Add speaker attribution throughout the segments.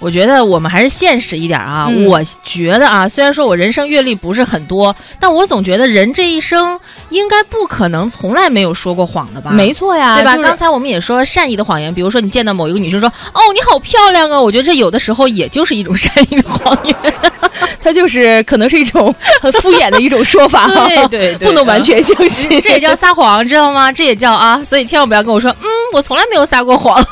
Speaker 1: 我觉得我们还是现实一点啊！
Speaker 2: 嗯
Speaker 1: 我觉得啊，虽然说我人生阅历不是很多，但我总觉得人这一生应该不可能从来没有说过谎的吧？
Speaker 2: 没错呀，
Speaker 1: 对吧？
Speaker 2: 就是
Speaker 1: 刚才我们也说了善意的谎言，比如说你见到某一个女生说“哦，你好漂亮啊”，我觉得这有的时候也就是一种善意的谎言。
Speaker 2: 它就是可能是一种很敷衍的一种说法，
Speaker 1: 对对 对
Speaker 2: 不能完全相信。
Speaker 1: 这也叫撒谎，知道吗？这也叫啊，所以千万不要跟我说，嗯，我从来没有撒过谎。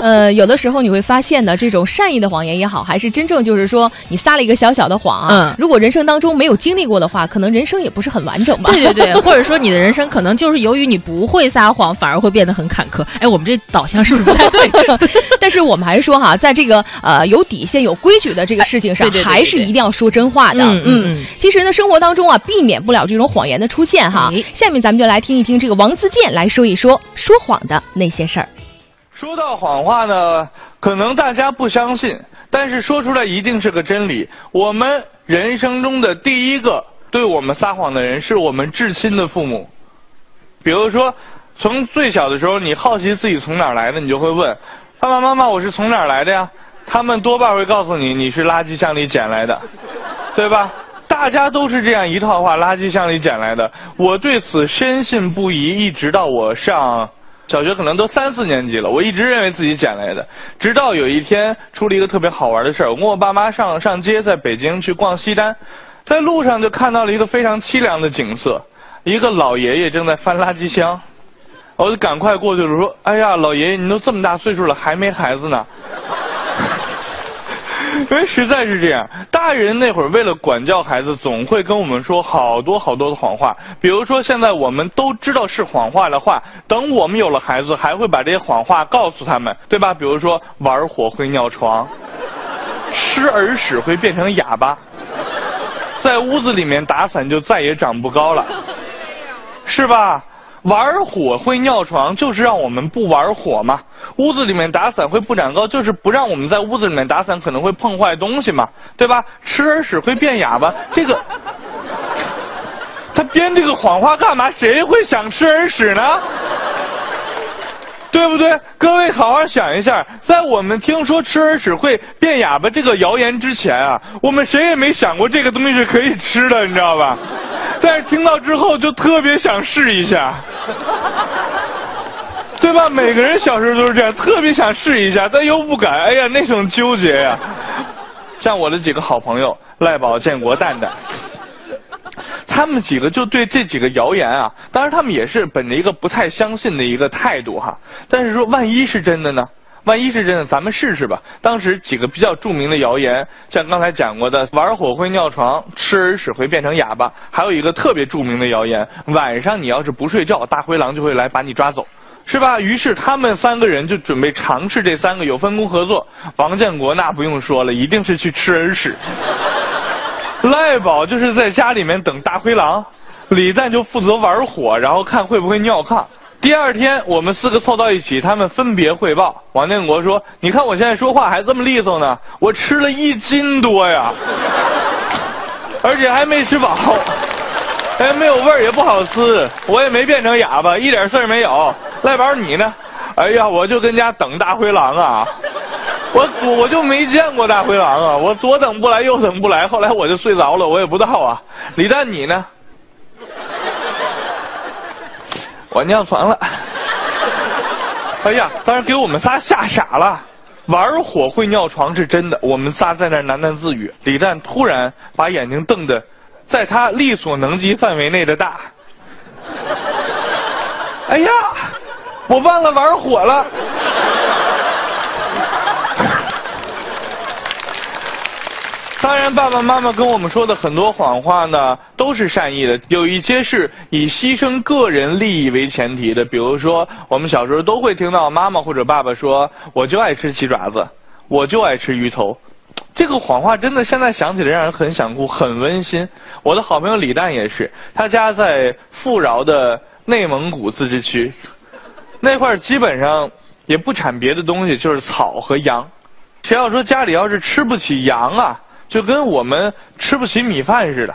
Speaker 2: 呃，有的时候你会发现呢，这种善意的谎言也好，还是真正就是说你撒了一个小小的谎啊。
Speaker 1: 嗯
Speaker 2: 如果人生当中没有经历过的话，可能人生也不是很完整吧。
Speaker 1: 对对对，或者说你的人生可能就是由于你不会撒谎，反而会变得很坎坷。哎，我们这导向是不是不太对？
Speaker 2: 但是我们还是说哈，在这个呃有底线、有规矩的这个事情上，
Speaker 1: 对对对对
Speaker 2: 还是一定要说真话的。
Speaker 1: 嗯嗯嗯
Speaker 2: 其实呢，生活当中啊，避免不了这种谎言的出现哈。
Speaker 1: 哎
Speaker 2: 下面咱们就来听一听这个王自健来说一说说谎的那些事儿。
Speaker 3: 说到谎话呢，可能大家不相信，但是说出来一定是个真理。我们人生中的第一个对我们撒谎的人，是我们至亲的父母。比如说，从最小的时候，你好奇自己从哪儿来的，你就会问爸爸妈妈：“我是从哪儿来的呀？”他们多半会告诉你：“你是垃圾箱里捡来的，对吧？”大家都是这样一套话，垃圾箱里捡来的。我对此深信不疑，一直到我上小学可能都三四年级了，我一直认为自己捡来的。直到有一天出了一个特别好玩的事儿，我跟我爸妈上上街，在北京去逛西单，在路上就看到了一个非常凄凉的景色，一个老爷爷正在翻垃圾箱，我就赶快过去了，说：“哎呀，老爷爷，你都这么大岁数了，还没孩子呢。”因为实在是这样，大人那会儿为了管教孩子，总会跟我们说好多好多的谎话。比如说，现在我们都知道是谎话的话，等我们有了孩子，还会把这些谎话告诉他们，对吧？比如说，玩火会尿床，吃耳屎会变成哑巴，在屋子里面打伞就再也长不高了，是吧？玩火会尿床，就是让我们不玩火嘛。屋子里面打伞会不长高，就是不让我们在屋子里面打伞，可能会碰坏东西嘛，对吧？吃耳屎会变哑巴，这个他编这个谎话干嘛？谁会想吃耳屎呢？对不对？各位好好想一下，在我们听说吃耳屎会变哑巴这个谣言之前啊，我们谁也没想过这个东西是可以吃的，你知道吧？但是听到之后就特别想试一下，对吧？每个人小时候都是这样，特别想试一下，但又不敢。哎呀，那种纠结呀、像我的几个好朋友赖宝、建国、蛋蛋。他们几个就对这几个谣言啊，当然他们也是本着一个不太相信的一个态度哈。但是说万一是真的呢？万一是真的，咱们试试吧。当时几个比较著名的谣言，像刚才讲过的，玩火会尿床，吃耳屎会变成哑巴，还有一个特别著名的谣言，晚上你要是不睡觉，大灰狼就会来把你抓走。是吧？于是他们三个人就准备尝试这三个，有分工合作。王建国那不用说了，一定是去吃耳屎。赖宝 就是在家里面等大灰狼，李诞就负责玩火，然后看会不会尿炕。第二天，我们四个凑到一起，他们分别汇报。王建国说：“你看我现在说话还这么利索呢，我吃了一斤多呀，而且还没吃饱，哎，没有味儿也不好吃，我也没变成哑巴，一点事儿没有。赖宝你呢？哎呀，我就跟家等大灰狼啊。”我我就没见过大灰狼啊，我左等不来右等不来，后来我就睡着了，我也不知道啊。李诞你呢？我尿床了。哎呀，当时给我们仨吓傻了。玩火会尿床是真的，我们仨在那喃喃自语。李诞突然把眼睛瞪得，在他力所能及范围内的大。哎呀，我忘了玩火了。当然，爸爸妈妈跟我们说的很多谎话呢，都是善意的，有一些是以牺牲个人利益为前提的。比如说，我们小时候都会听到妈妈或者爸爸说：“我就爱吃鸡爪子，我就爱吃鱼头。”这个谎话真的现在想起来让人很想哭，很温馨。我的好朋友李诞也是，他家在富饶的内蒙古自治区，那块儿基本上也不产别的东西，就是草和羊。谁要说家里要是吃不起羊啊，就跟我们吃不起米饭似的，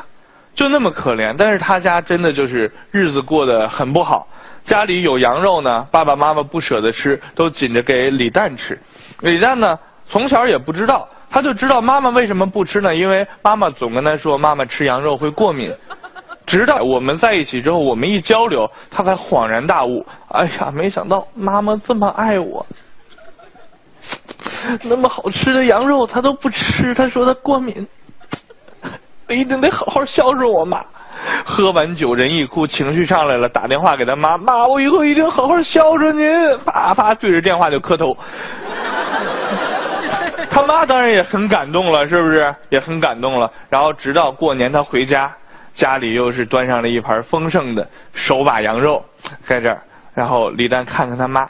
Speaker 3: 就那么可怜。但是他家真的就是日子过得很不好，家里有羊肉呢，爸爸妈妈不舍得吃，都紧着给李诞吃。李诞呢，从小也不知道他就知道妈妈为什么不吃呢？因为妈妈总跟他说，妈妈吃羊肉会过敏。直到我们在一起之后，我们一交流，他才恍然大悟。哎呀，没想到妈妈这么爱我，那么好吃的羊肉他都不吃，他说他过敏。我 一定得好好孝顺我妈。喝完酒，人一哭，情绪上来了，打电话给他妈，妈，我以后一定好好孝顺您。啪啪对着电话就磕头。他妈当然也很感动了，是不是？也很感动了。然后直到过年他回家。家里又是端上了一盘丰盛的手把羊肉，在这儿，然后李诞看看他妈，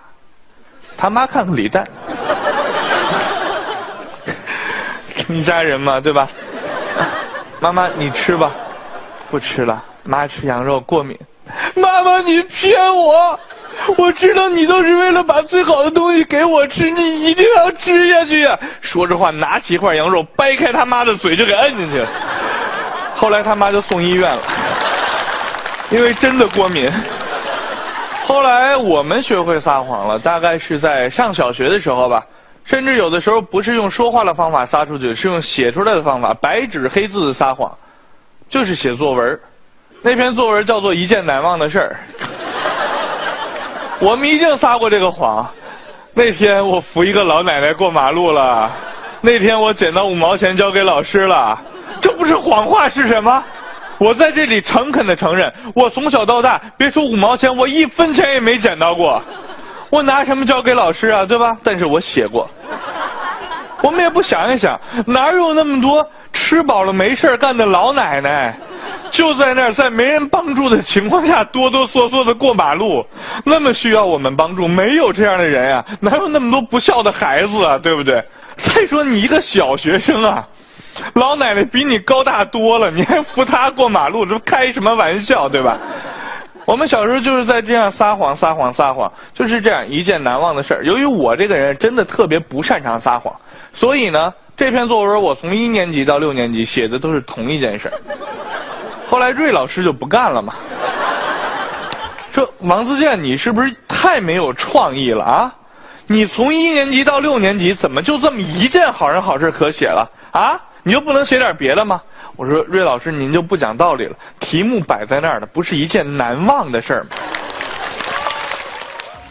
Speaker 3: 他妈看看李诞，一家人嘛，对吧？妈妈你吃吧，不吃了，妈吃羊肉过敏。妈妈你骗我，我知道你都是为了把最好的东西给我吃，你一定要吃下去呀！说着话，拿起一块羊肉，掰开他妈的嘴就给摁进去了。后来他妈就送医院了，因为真的过敏。后来我们学会撒谎了，大概是在上小学的时候吧，甚至有的时候不是用说话的方法撒出去，是用写出来的方法，白纸黑字的撒谎，就是写作文。那篇作文叫做《一件难忘的事儿》，我们一定撒过这个谎。那天我扶一个老奶奶过马路了，那天我捡到五毛钱交给老师了。这不是谎话是什么？我在这里诚恳的承认，我从小到大，别说五毛钱，我一分钱也没捡到过。我拿什么交给老师啊？对吧？但是我写过。我们也不想一想，哪有那么多吃饱了没事干的老奶奶，就在那儿在没人帮助的情况下哆哆嗦嗦的过马路，那么需要我们帮助，没有这样的人呀？哪有那么多不孝的孩子啊？对不对？再说你一个小学生啊。老奶奶比你高大多了，你还扶她过马路，这开什么玩笑，对吧？我们小时候就是在这样撒谎、撒谎、撒谎，就是这样一件难忘的事儿。由于我这个人真的特别不擅长撒谎，所以呢，这篇作文我从一年级到六年级写的都是同一件事儿。后来瑞老师就不干了嘛，说王自健，你是不是太没有创意了啊？你从一年级到六年级怎么就这么一件好人好事可写了啊？你就不能写点别的吗？我说瑞老师，您就不讲道理了。题目摆在那儿的，不是一件难忘的事儿吗？